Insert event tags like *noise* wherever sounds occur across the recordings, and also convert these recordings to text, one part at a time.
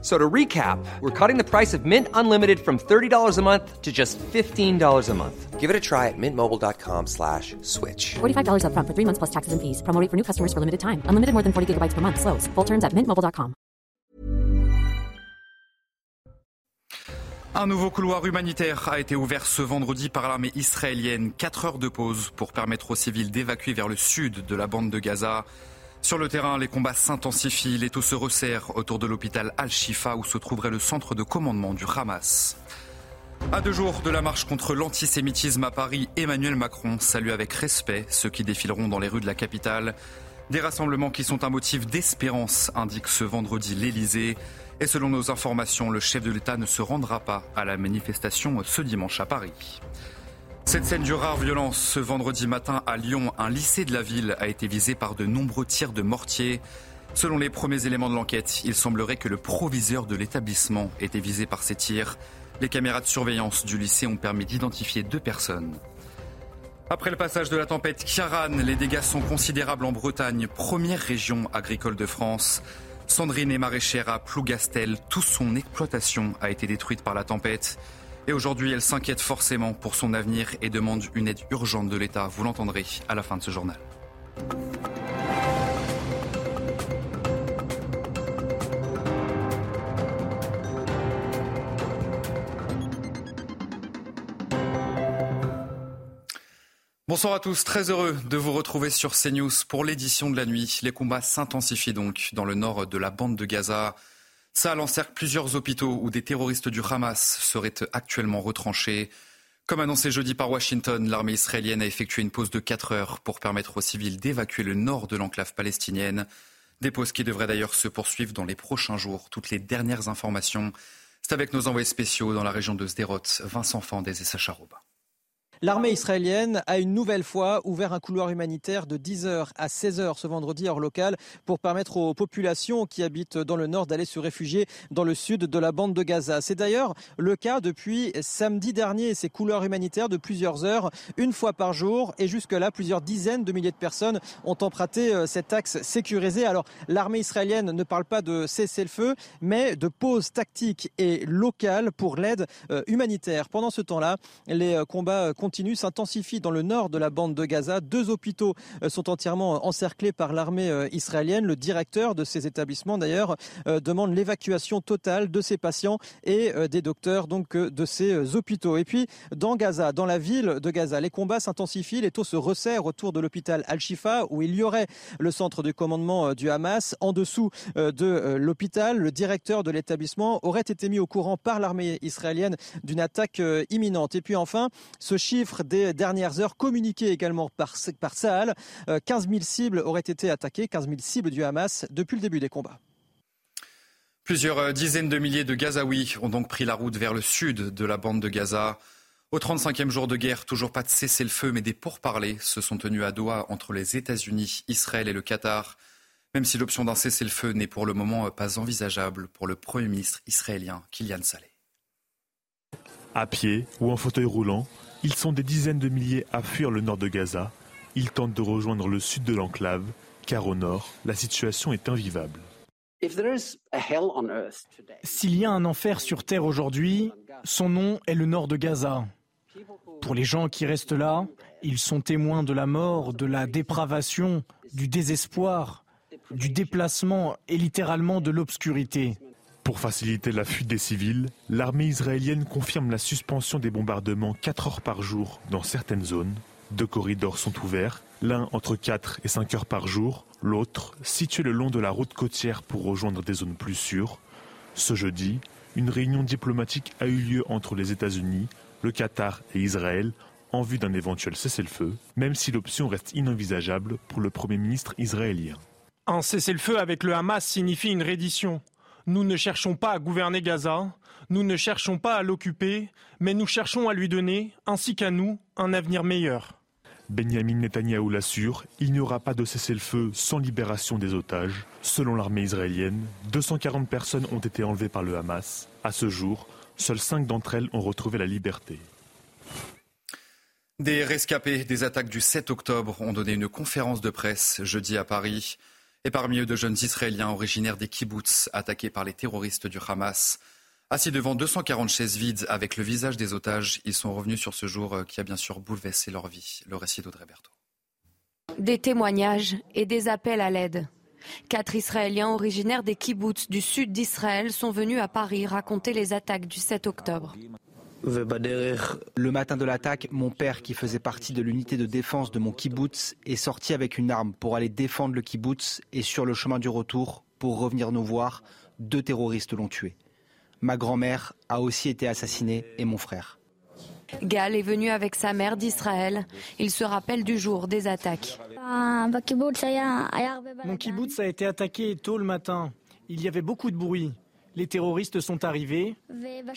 So to recap, we're cutting the price of Mint Unlimited from $30 a month to just $15 a month. Give it a try at mintmobile.com slash switch. $45 upfront for three months plus taxes and fees. Promo rate for new customers for limited time. Unlimited more than 40 gigabytes per month. Slows. Full terms at mintmobile.com. Un nouveau couloir humanitaire a été ouvert ce vendredi par l'armée israélienne. Quatre heures de pause pour permettre aux civils d'évacuer vers le sud de la bande de Gaza. Sur le terrain, les combats s'intensifient, les taux se resserrent autour de l'hôpital Al-Shifa où se trouverait le centre de commandement du Hamas. À deux jours de la marche contre l'antisémitisme à Paris, Emmanuel Macron salue avec respect ceux qui défileront dans les rues de la capitale. Des rassemblements qui sont un motif d'espérance, indique ce vendredi l'Elysée. Et selon nos informations, le chef de l'État ne se rendra pas à la manifestation ce dimanche à Paris. Cette scène de rare violence ce vendredi matin à Lyon, un lycée de la ville a été visé par de nombreux tirs de mortier. Selon les premiers éléments de l'enquête, il semblerait que le proviseur de l'établissement était visé par ces tirs. Les caméras de surveillance du lycée ont permis d'identifier deux personnes. Après le passage de la tempête Kiaran, les dégâts sont considérables en Bretagne, première région agricole de France. Sandrine est maraîchère à Plougastel. Toute son exploitation a été détruite par la tempête. Et aujourd'hui, elle s'inquiète forcément pour son avenir et demande une aide urgente de l'État. Vous l'entendrez à la fin de ce journal. Bonsoir à tous, très heureux de vous retrouver sur CNews pour l'édition de la nuit. Les combats s'intensifient donc dans le nord de la bande de Gaza. Saal encercle plusieurs hôpitaux où des terroristes du Hamas seraient actuellement retranchés. Comme annoncé jeudi par Washington, l'armée israélienne a effectué une pause de 4 heures pour permettre aux civils d'évacuer le nord de l'enclave palestinienne. Des pauses qui devraient d'ailleurs se poursuivre dans les prochains jours. Toutes les dernières informations, c'est avec nos envoyés spéciaux dans la région de Sderot, Vincent Fandez et Sacha Robin. L'armée israélienne a une nouvelle fois ouvert un couloir humanitaire de 10h à 16h ce vendredi hors local pour permettre aux populations qui habitent dans le nord d'aller se réfugier dans le sud de la bande de Gaza. C'est d'ailleurs le cas depuis samedi dernier. Ces couloirs humanitaires de plusieurs heures, une fois par jour et jusque-là plusieurs dizaines de milliers de personnes ont emprunté euh, cet axe sécurisé. Alors l'armée israélienne ne parle pas de cessez-le-feu mais de pause tactique et locale pour l'aide euh, humanitaire. Pendant ce temps-là, les euh, combats continue s'intensifie dans le nord de la bande de Gaza. Deux hôpitaux euh, sont entièrement encerclés par l'armée euh, israélienne. Le directeur de ces établissements, d'ailleurs, euh, demande l'évacuation totale de ces patients et des docteurs donc de ces hôpitaux. Et puis, dans Gaza, dans la ville de Gaza, les combats s'intensifient, les taux se resserrent autour de l'hôpital Al-Shifa, où il y aurait le centre de commandement du Hamas. En dessous de l'hôpital, le directeur de l'établissement aurait été mis au courant par l'armée israélienne d'une attaque imminente. Et puis enfin, ce chiffre des dernières heures communiqué également par, par Sahel. 15 000 cibles auraient été attaquées, 15 000 cibles du Hamas depuis le début des combats. Plusieurs euh, dizaines de milliers de Gazaouis ont donc pris la route vers le sud de la bande de Gaza. Au 35e jour de guerre, toujours pas de cessez-le-feu, mais des pourparlers se sont tenus à Doha entre les États-Unis, Israël et le Qatar, même si l'option d'un cessez-le-feu n'est pour le moment pas envisageable pour le Premier ministre israélien Kylian Saleh. À pied ou en fauteuil roulant, ils sont des dizaines de milliers à fuir le nord de Gaza. Ils tentent de rejoindre le sud de l'enclave, car au nord, la situation est invivable. S'il y a un enfer sur Terre aujourd'hui, son nom est le nord de Gaza. Pour les gens qui restent là, ils sont témoins de la mort, de la dépravation, du désespoir, du déplacement et littéralement de l'obscurité. Pour faciliter la fuite des civils, l'armée israélienne confirme la suspension des bombardements 4 heures par jour dans certaines zones. Deux corridors sont ouverts, l'un entre 4 et 5 heures par jour, l'autre situé le long de la route côtière pour rejoindre des zones plus sûres. Ce jeudi, une réunion diplomatique a eu lieu entre les États-Unis, le Qatar et Israël en vue d'un éventuel cessez-le-feu, même si l'option reste inenvisageable pour le Premier ministre israélien. Un cessez-le-feu avec le Hamas signifie une reddition. Nous ne cherchons pas à gouverner Gaza, nous ne cherchons pas à l'occuper, mais nous cherchons à lui donner, ainsi qu'à nous, un avenir meilleur. Benjamin Netanyahou l'assure, il n'y aura pas de cessez-le-feu sans libération des otages. Selon l'armée israélienne, 240 personnes ont été enlevées par le Hamas. À ce jour, seules 5 d'entre elles ont retrouvé la liberté. Des rescapés des attaques du 7 octobre ont donné une conférence de presse jeudi à Paris. Et parmi eux, de jeunes Israéliens originaires des kibbutz attaqués par les terroristes du Hamas. Assis devant 240 chaises vides avec le visage des otages, ils sont revenus sur ce jour euh, qui a bien sûr bouleversé leur vie. Le récit d'Audrey Berthaud. Des témoignages et des appels à l'aide. Quatre Israéliens originaires des kibbutz du sud d'Israël sont venus à Paris raconter les attaques du 7 octobre. Le matin de l'attaque, mon père, qui faisait partie de l'unité de défense de mon kibbutz, est sorti avec une arme pour aller défendre le kibbutz et sur le chemin du retour, pour revenir nous voir, deux terroristes l'ont tué. Ma grand-mère a aussi été assassinée et mon frère. Gal est venu avec sa mère d'Israël. Il se rappelle du jour des attaques. Mon kibbutz a été attaqué tôt le matin. Il y avait beaucoup de bruit. Les terroristes sont arrivés.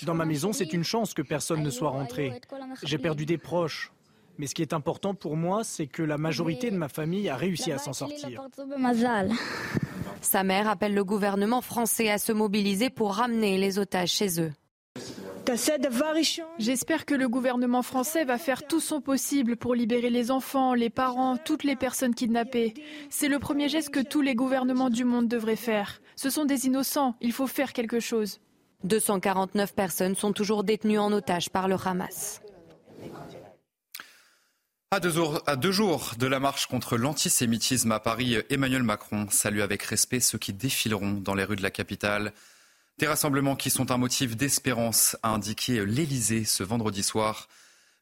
Dans ma maison, c'est une chance que personne ne soit rentré. J'ai perdu des proches. Mais ce qui est important pour moi, c'est que la majorité de ma famille a réussi à s'en sortir. Sa mère appelle le gouvernement français à se mobiliser pour ramener les otages chez eux. J'espère que le gouvernement français va faire tout son possible pour libérer les enfants, les parents, toutes les personnes kidnappées. C'est le premier geste que tous les gouvernements du monde devraient faire. Ce sont des innocents, il faut faire quelque chose. 249 personnes sont toujours détenues en otage par le Hamas. À deux, jours, à deux, jours, de la marche contre l'antisémitisme à Paris, Emmanuel Macron salue avec respect ceux qui défileront dans les rues de la capitale. Des rassemblements qui sont un motif d'espérance, a indiqué l'Élysée ce vendredi soir.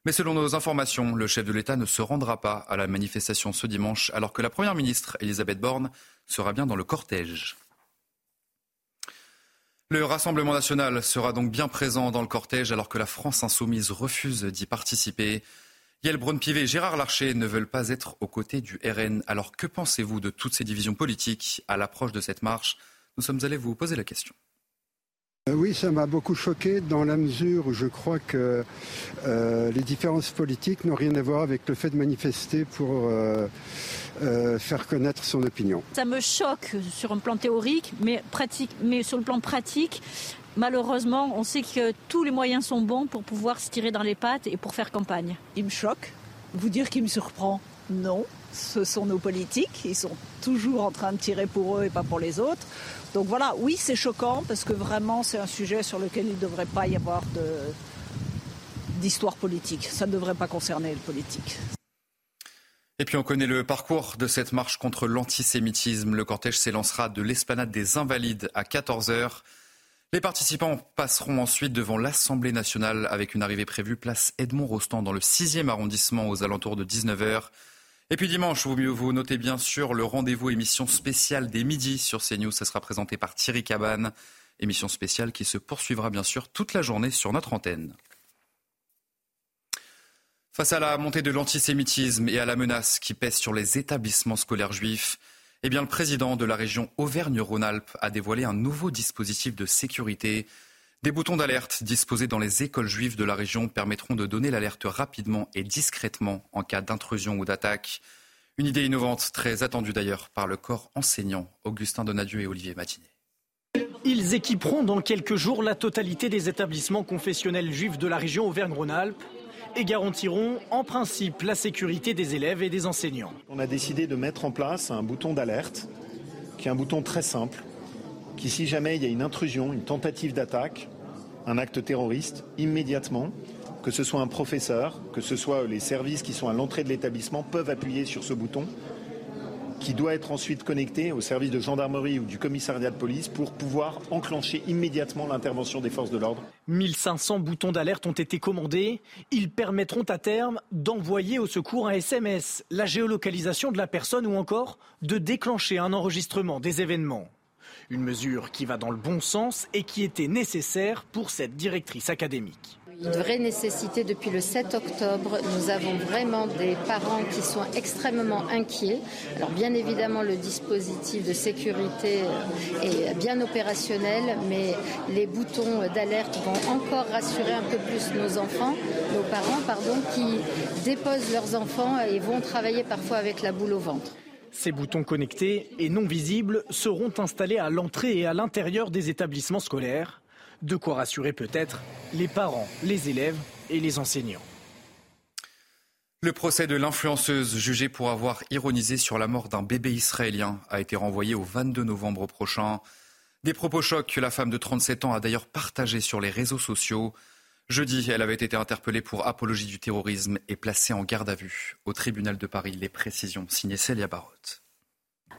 Mais selon nos informations, le chef de l'État ne se rendra pas à la manifestation ce dimanche, alors que la Première ministre, Elisabeth Borne, sera bien dans le cortège. Le Rassemblement national sera donc bien présent dans le cortège, alors que la France insoumise refuse d'y participer. Yael Braun-Pivet et Gérard Larcher ne veulent pas être aux côtés du RN. Alors que pensez-vous de toutes ces divisions politiques à l'approche de cette marche? Nous sommes allés vous poser la question. Euh, oui, ça m'a beaucoup choqué dans la mesure où je crois que euh, les différences politiques n'ont rien à voir avec le fait de manifester pour euh, euh, faire connaître son opinion. Ça me choque sur un plan théorique, mais, pratique, mais sur le plan pratique, malheureusement, on sait que tous les moyens sont bons pour pouvoir se tirer dans les pattes et pour faire campagne. Il me choque. Vous dire qu'il me surprend, non. Ce sont nos politiques. Ils sont toujours en train de tirer pour eux et pas pour les autres. Donc voilà, oui, c'est choquant parce que vraiment, c'est un sujet sur lequel il ne devrait pas y avoir d'histoire politique. Ça ne devrait pas concerner le politique. Et puis on connaît le parcours de cette marche contre l'antisémitisme. Le cortège s'élancera de l'esplanade des Invalides à 14h. Les participants passeront ensuite devant l'Assemblée nationale avec une arrivée prévue place Edmond Rostand dans le 6e arrondissement aux alentours de 19h. Et puis dimanche, vous, vous notez bien sûr le rendez-vous émission spéciale des midis sur CNews. Ça sera présenté par Thierry Cabane. Émission spéciale qui se poursuivra bien sûr toute la journée sur notre antenne. Face à la montée de l'antisémitisme et à la menace qui pèse sur les établissements scolaires juifs, eh le président de la région Auvergne-Rhône-Alpes a dévoilé un nouveau dispositif de sécurité. Des boutons d'alerte disposés dans les écoles juives de la région permettront de donner l'alerte rapidement et discrètement en cas d'intrusion ou d'attaque. Une idée innovante, très attendue d'ailleurs par le corps enseignant Augustin Donadieu et Olivier Matinet. Ils équiperont dans quelques jours la totalité des établissements confessionnels juifs de la région Auvergne-Rhône-Alpes et garantiront en principe la sécurité des élèves et des enseignants. On a décidé de mettre en place un bouton d'alerte, qui est un bouton très simple, si jamais il y a une intrusion, une tentative d'attaque, un acte terroriste, immédiatement, que ce soit un professeur, que ce soit les services qui sont à l'entrée de l'établissement, peuvent appuyer sur ce bouton qui doit être ensuite connecté au service de gendarmerie ou du commissariat de police pour pouvoir enclencher immédiatement l'intervention des forces de l'ordre. 1500 boutons d'alerte ont été commandés. Ils permettront à terme d'envoyer au secours un SMS, la géolocalisation de la personne ou encore de déclencher un enregistrement des événements. Une mesure qui va dans le bon sens et qui était nécessaire pour cette directrice académique. Une vraie nécessité depuis le 7 octobre. Nous avons vraiment des parents qui sont extrêmement inquiets. Alors bien évidemment, le dispositif de sécurité est bien opérationnel, mais les boutons d'alerte vont encore rassurer un peu plus nos enfants, nos parents, qui déposent leurs enfants et vont travailler parfois avec la boule au ventre. Ces boutons connectés et non visibles seront installés à l'entrée et à l'intérieur des établissements scolaires. De quoi rassurer peut-être les parents, les élèves et les enseignants. Le procès de l'influenceuse jugée pour avoir ironisé sur la mort d'un bébé israélien a été renvoyé au 22 novembre prochain. Des propos chocs que la femme de 37 ans a d'ailleurs partagés sur les réseaux sociaux. Jeudi, elle avait été interpellée pour apologie du terrorisme et placée en garde à vue au tribunal de Paris. Les précisions signées Célia Barotte.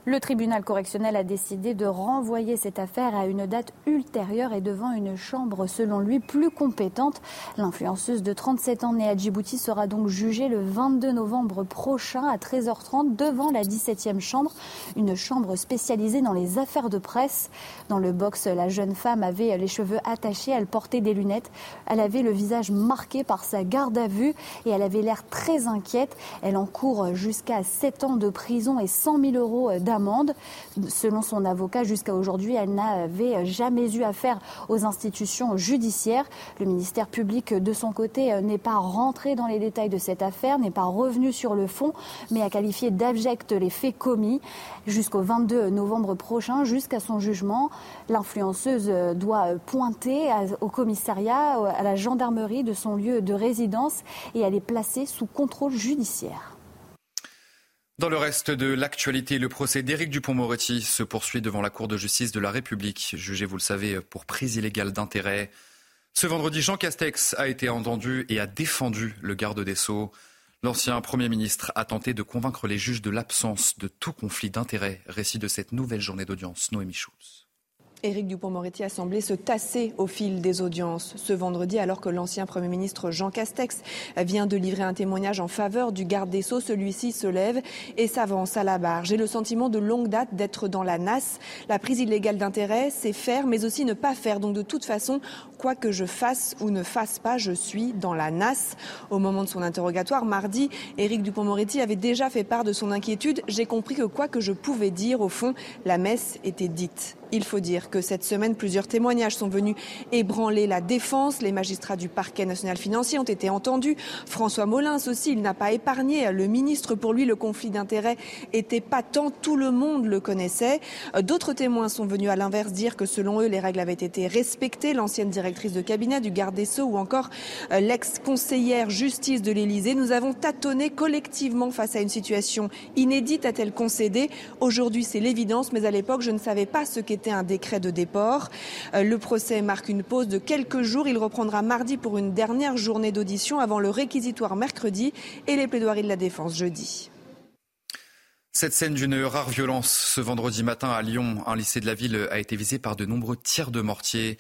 Le tribunal correctionnel a décidé de renvoyer cette affaire à une date ultérieure et devant une chambre, selon lui, plus compétente. L'influenceuse de 37 ans née à Djibouti sera donc jugée le 22 novembre prochain à 13h30 devant la 17e chambre, une chambre spécialisée dans les affaires de presse. Dans le box, la jeune femme avait les cheveux attachés, elle portait des lunettes, elle avait le visage marqué par sa garde à vue et elle avait l'air très inquiète. Elle encourt jusqu'à 7 ans de prison et 100 000 euros d'amende. Selon son avocat, jusqu'à aujourd'hui, elle n'avait jamais eu affaire aux institutions judiciaires. Le ministère public, de son côté, n'est pas rentré dans les détails de cette affaire, n'est pas revenu sur le fond, mais a qualifié d'abject les faits commis. Jusqu'au 22 novembre prochain, jusqu'à son jugement, l'influenceuse doit pointer au commissariat, à la gendarmerie de son lieu de résidence et elle est placée sous contrôle judiciaire. Dans le reste de l'actualité, le procès d'Éric Dupont-Moretti se poursuit devant la Cour de justice de la République, jugé, vous le savez, pour prise illégale d'intérêt. Ce vendredi, Jean Castex a été entendu et a défendu le garde des Sceaux. L'ancien Premier ministre a tenté de convaincre les juges de l'absence de tout conflit d'intérêt. Récit de cette nouvelle journée d'audience, Noémie Schulz. Éric Dupont-Moretti a semblé se tasser au fil des audiences ce vendredi alors que l'ancien Premier ministre Jean Castex vient de livrer un témoignage en faveur du garde des Sceaux. Celui-ci se lève et s'avance à la barre. J'ai le sentiment de longue date d'être dans la nasse. La prise illégale d'intérêt, c'est faire mais aussi ne pas faire. Donc de toute façon, quoi que je fasse ou ne fasse pas, je suis dans la nasse. Au moment de son interrogatoire, mardi, Éric Dupont-Moretti avait déjà fait part de son inquiétude. J'ai compris que quoi que je pouvais dire, au fond, la messe était dite. Il faut dire que cette semaine, plusieurs témoignages sont venus ébranler la défense. Les magistrats du parquet national financier ont été entendus. François Molins aussi, il n'a pas épargné le ministre. Pour lui, le conflit d'intérêts était patent. Tout le monde le connaissait. D'autres témoins sont venus à l'inverse dire que selon eux, les règles avaient été respectées. L'ancienne directrice de cabinet du garde des Sceaux ou encore l'ex-conseillère justice de l'Élysée. Nous avons tâtonné collectivement face à une situation inédite, a-t-elle concédé. Aujourd'hui, c'est l'évidence, mais à l'époque, je ne savais pas ce qu'était un décret de déport. Le procès marque une pause de quelques jours. Il reprendra mardi pour une dernière journée d'audition avant le réquisitoire mercredi et les plaidoiries de la défense jeudi. Cette scène d'une rare violence ce vendredi matin à Lyon, un lycée de la ville a été visé par de nombreux tirs de mortier.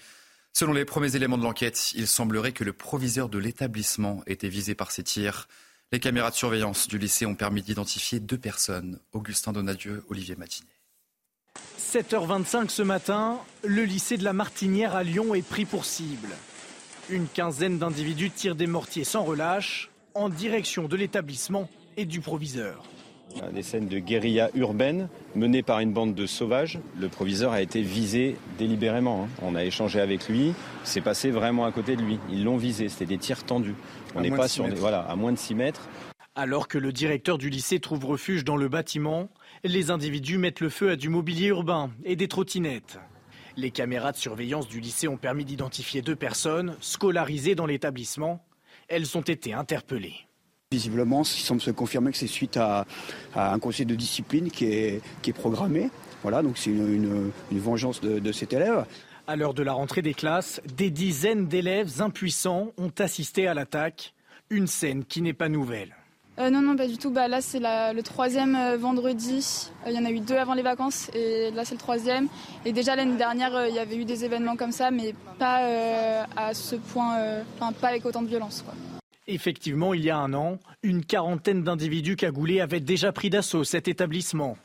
Selon les premiers éléments de l'enquête, il semblerait que le proviseur de l'établissement était visé par ces tirs. Les caméras de surveillance du lycée ont permis d'identifier deux personnes, Augustin Donadieu, Olivier Matinet. 7h25 ce matin, le lycée de la Martinière à Lyon est pris pour cible. Une quinzaine d'individus tirent des mortiers sans relâche en direction de l'établissement et du proviseur. Des scènes de guérilla urbaine menées par une bande de sauvages. Le proviseur a été visé délibérément. On a échangé avec lui. C'est passé vraiment à côté de lui. Ils l'ont visé. C'était des tirs tendus. On n'est pas sur des, voilà, à moins de 6 mètres. Alors que le directeur du lycée trouve refuge dans le bâtiment, les individus mettent le feu à du mobilier urbain et des trottinettes. Les caméras de surveillance du lycée ont permis d'identifier deux personnes scolarisées dans l'établissement. Elles ont été interpellées. Visiblement, il semble se confirmer que c'est suite à, à, un conseil de discipline qui est, qui est programmé. Voilà, donc c'est une, une, une, vengeance de, de cet élève. À l'heure de la rentrée des classes, des dizaines d'élèves impuissants ont assisté à l'attaque. Une scène qui n'est pas nouvelle. Euh, non, non, pas du tout. Bah, là, c'est le troisième euh, vendredi. Il euh, y en a eu deux avant les vacances et là, c'est le troisième. Et déjà, l'année dernière, il y avait eu des événements comme ça, mais pas à ce point, enfin, pas avec autant de violence. Effectivement, il y a un an, une quarantaine d'individus cagoulés avaient déjà pris d'assaut cet établissement.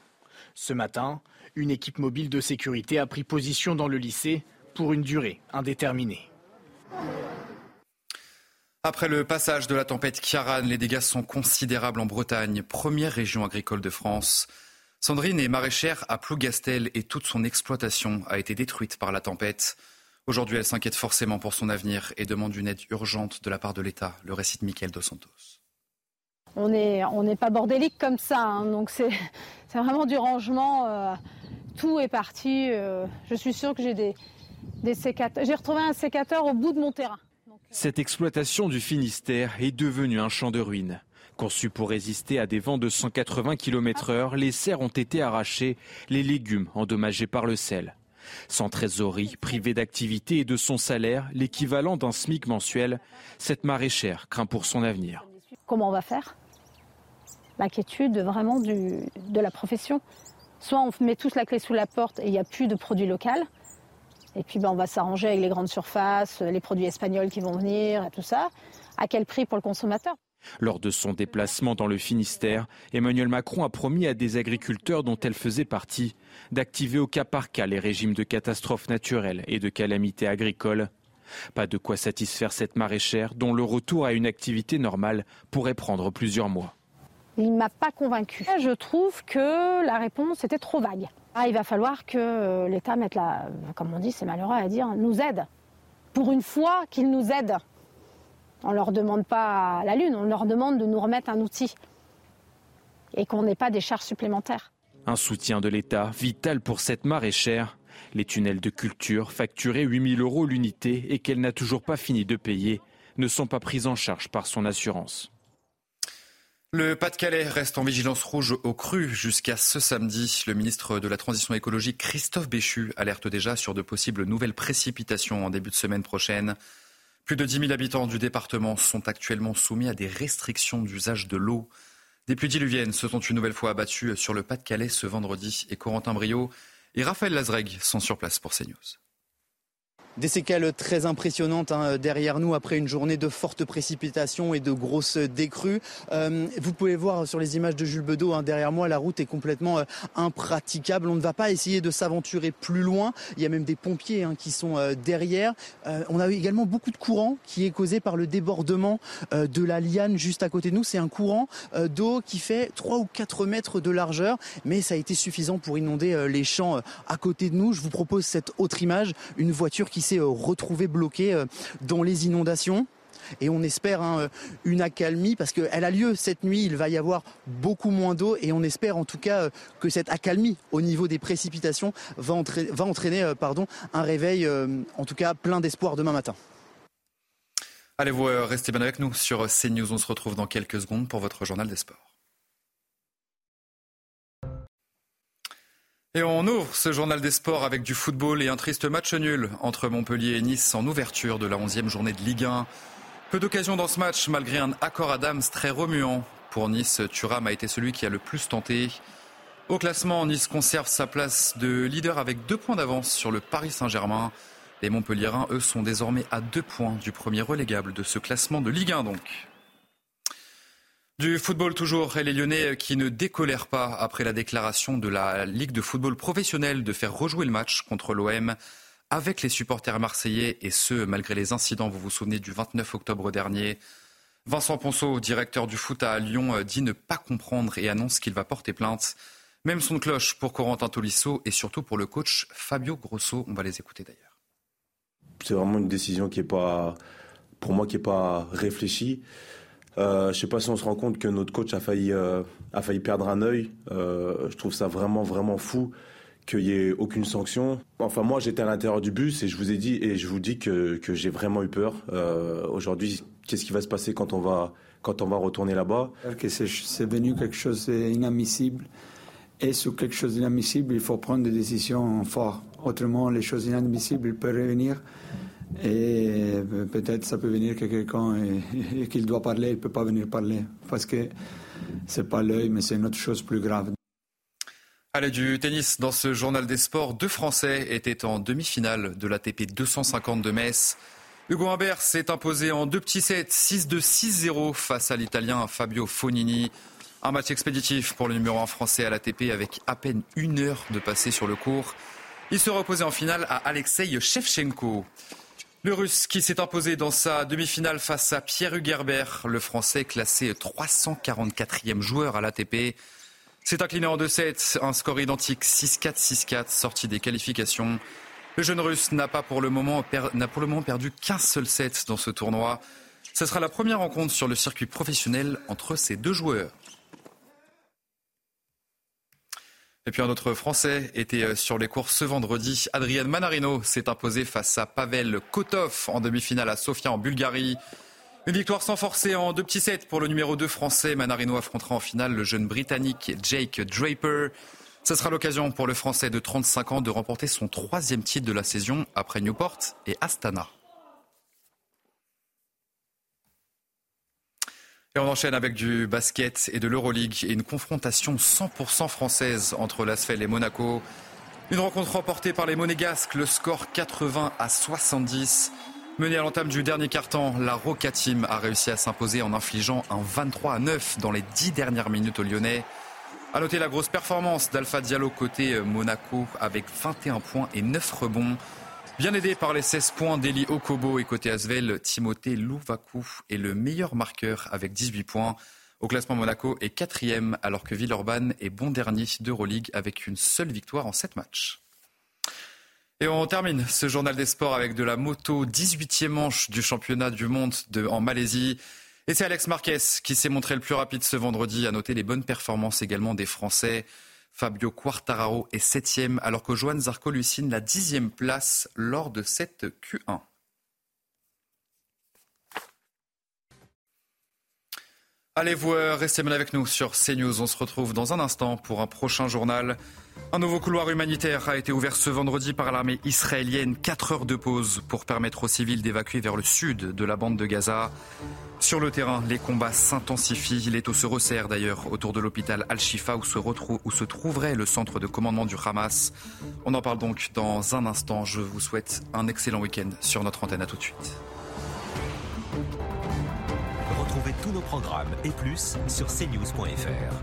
Ce matin, une équipe mobile de sécurité a pris position dans le lycée pour une durée indéterminée. Après le passage de la tempête Kiaran, les dégâts sont considérables en Bretagne, première région agricole de France. Sandrine est maraîchère à Plougastel et toute son exploitation a été détruite par la tempête. Aujourd'hui, elle s'inquiète forcément pour son avenir et demande une aide urgente de la part de l'État. Le récit de Mickaël Dos Santos. On n'est pas bordélique comme ça, hein. donc *laughs* c'est vraiment du rangement. Euh, tout est parti. Euh, je suis sûre que j'ai des sécateurs. J'ai retrouvé un sécateur au bout de mon terrain. Cette exploitation du Finistère est devenue un champ de ruines. Conçu pour résister à des vents de 180 km/h, les serres ont été arrachées, les légumes endommagés par le sel. Sans trésorerie, privée d'activité et de son salaire, l'équivalent d'un SMIC mensuel, cette maraîchère craint pour son avenir. Comment on va faire? L'inquiétude vraiment de la profession. Soit on met tous la clé sous la porte et il n'y a plus de produits locaux, et puis ben, on va s'arranger avec les grandes surfaces, les produits espagnols qui vont venir et tout ça. À quel prix pour le consommateur? Lors de son déplacement dans le Finistère, Emmanuel Macron a promis à des agriculteurs dont elle faisait partie d'activer au cas par cas les régimes de catastrophes naturelles et de calamités agricoles. Pas de quoi satisfaire cette maraîchère dont le retour à une activité normale pourrait prendre plusieurs mois. Il ne m'a pas convaincu. Je trouve que la réponse était trop vague. Ah, il va falloir que euh, l'État mette la, comme on dit, c'est malheureux à dire, nous aide. Pour une fois qu'il nous aide. On ne leur demande pas la Lune, on leur demande de nous remettre un outil. Et qu'on n'ait pas des charges supplémentaires. Un soutien de l'État vital pour cette maraîchère. Les tunnels de culture, facturés 8000 euros l'unité et qu'elle n'a toujours pas fini de payer, ne sont pas pris en charge par son assurance. Le Pas-de-Calais reste en vigilance rouge au cru jusqu'à ce samedi. Le ministre de la Transition écologique, Christophe Béchu, alerte déjà sur de possibles nouvelles précipitations en début de semaine prochaine. Plus de 10 000 habitants du département sont actuellement soumis à des restrictions d'usage de l'eau. Des pluies diluviennes se sont une nouvelle fois abattues sur le Pas-de-Calais ce vendredi et Corentin Brio et Raphaël Lazreg sont sur place pour CNews. Des séquelles très impressionnantes hein, derrière nous après une journée de fortes précipitations et de grosses décrues. Euh, vous pouvez voir sur les images de Jules Bedeau hein, derrière moi, la route est complètement euh, impraticable. On ne va pas essayer de s'aventurer plus loin. Il y a même des pompiers hein, qui sont euh, derrière. on a également beaucoup de courant qui est causé par le débordement de la liane juste à côté de nous. C'est un courant d'eau qui fait 3 ou 4 mètres de largeur, mais ça a été suffisant pour inonder les champs à côté de nous. Je vous propose cette autre image, une voiture qui s'est euh, retrouvé bloqué euh, dans les inondations et on espère hein, euh, une accalmie parce qu'elle a lieu cette nuit, il va y avoir beaucoup moins d'eau et on espère en tout cas que cette accalmie au niveau des précipitations va entraîner, va entraîner pardon, un réveil en tout cas plein d'espoir demain matin. Allez, vous restez bien avec nous sur CNews, on se retrouve dans quelques secondes pour votre journal des sports. Et on ouvre ce journal des sports avec du football et un triste match nul entre Montpellier et Nice en ouverture de la 11e journée de Ligue 1. Peu d'occasions dans ce match malgré un accord Adams très remuant. Pour Nice, Thuram a été celui qui a le plus tenté. Au classement, Nice conserve sa place de leader avec deux points d'avance sur le Paris Saint-Germain. Les Montpelliérains, eux, sont désormais à deux points du premier relégable de ce classement de Ligue 1 donc. Du football toujours, et les Lyonnais qui ne décolèrent pas après la déclaration de la Ligue de football professionnel de faire rejouer le match contre l'OM avec les supporters marseillais et ce, malgré les incidents, vous vous souvenez, du 29 octobre dernier. Vincent Ponceau, directeur du foot à Lyon, dit ne pas comprendre et annonce qu'il va porter plainte. Même son cloche pour Corentin Tolisso et surtout pour le coach Fabio Grosso. On va les écouter d'ailleurs. C'est vraiment une décision qui est pas, pour moi, qui n'est pas réfléchie. Euh, je sais pas si on se rend compte que notre coach a failli, euh, a failli perdre un œil. Euh, je trouve ça vraiment, vraiment fou qu'il n'y ait aucune sanction. Enfin, moi, j'étais à l'intérieur du bus et je vous ai dit, et je vous dis que, que j'ai vraiment eu peur. Aujourd'hui, qu'est-ce qui va se passer quand on va, quand on va retourner là-bas? C'est devenu quelque chose d'inadmissible. Et sur quelque chose d'inadmissible, il faut prendre des décisions fortes. Autrement, les choses inadmissibles peuvent revenir. Et euh, peut-être ça peut venir que quelqu'un *laughs* qu'il doit parler, il ne peut pas venir parler. Parce que ce n'est pas l'œil, mais c'est une autre chose plus grave. Allez, du tennis dans ce journal des sports. Deux Français étaient en demi-finale de l'ATP 250 de Metz. Hugo Humbert s'est imposé en deux petits sets, 6-2, 6-0 face à l'Italien Fabio Fonini. Un match expéditif pour le numéro 1 français à l'ATP avec à peine une heure de passé sur le cours. Il sera opposé en finale à Alexei Shevchenko. Le Russe qui s'est imposé dans sa demi-finale face à Pierre Hugerbert, le Français classé 344e joueur à l'ATP. C'est incliné en 2-7, un score identique 6-4, 6-4, sorti des qualifications. Le jeune Russe n'a pas pour le moment, pour le moment perdu qu'un seul set dans ce tournoi. Ce sera la première rencontre sur le circuit professionnel entre ces deux joueurs. Et puis un autre Français était euh, sur les courses ce vendredi. Adrien Manarino s'est imposé face à Pavel Kotov en demi-finale à Sofia en Bulgarie. Une victoire sans forcer en deux petits sets pour le numéro 2 français. Manarino affrontera en finale le jeune Britannique Jake Draper. Ce sera l'occasion pour le Français de 35 ans de remporter son troisième titre de la saison après Newport et Astana. Et on enchaîne avec du basket et de l'Euroleague et une confrontation 100% française entre l'Asfel et Monaco. Une rencontre remportée par les Monégasques, le score 80 à 70. Mené à l'entame du dernier quart-temps, la Roca Team a réussi à s'imposer en infligeant un 23 à 9 dans les 10 dernières minutes au Lyonnais. A noter la grosse performance d'Alpha Diallo côté Monaco avec 21 points et 9 rebonds. Bien aidé par les 16 points d'Eli Okobo et côté Asvel, Timothée Louvakou est le meilleur marqueur avec 18 points. Au classement, Monaco est quatrième alors que Villeurbanne est bon dernier d'Euroleague avec une seule victoire en 7 matchs. Et on termine ce journal des sports avec de la moto, 18e manche du championnat du monde en Malaisie. Et c'est Alex Marquez qui s'est montré le plus rapide ce vendredi, à noter les bonnes performances également des Français. Fabio Quartararo est septième, alors que Johan Zarco lui signe la dixième place lors de cette Q1. Allez, vous euh, restez bien avec nous sur CNews. On se retrouve dans un instant pour un prochain journal. Un nouveau couloir humanitaire a été ouvert ce vendredi par l'armée israélienne. Quatre heures de pause pour permettre aux civils d'évacuer vers le sud de la bande de Gaza. Sur le terrain, les combats s'intensifient. L'étau se resserre d'ailleurs autour de l'hôpital Al-Shifa où se, où se trouverait le centre de commandement du Hamas. On en parle donc dans un instant. Je vous souhaite un excellent week-end sur notre antenne. À tout de suite. Retrouvez tous nos programmes et plus sur cnews.fr.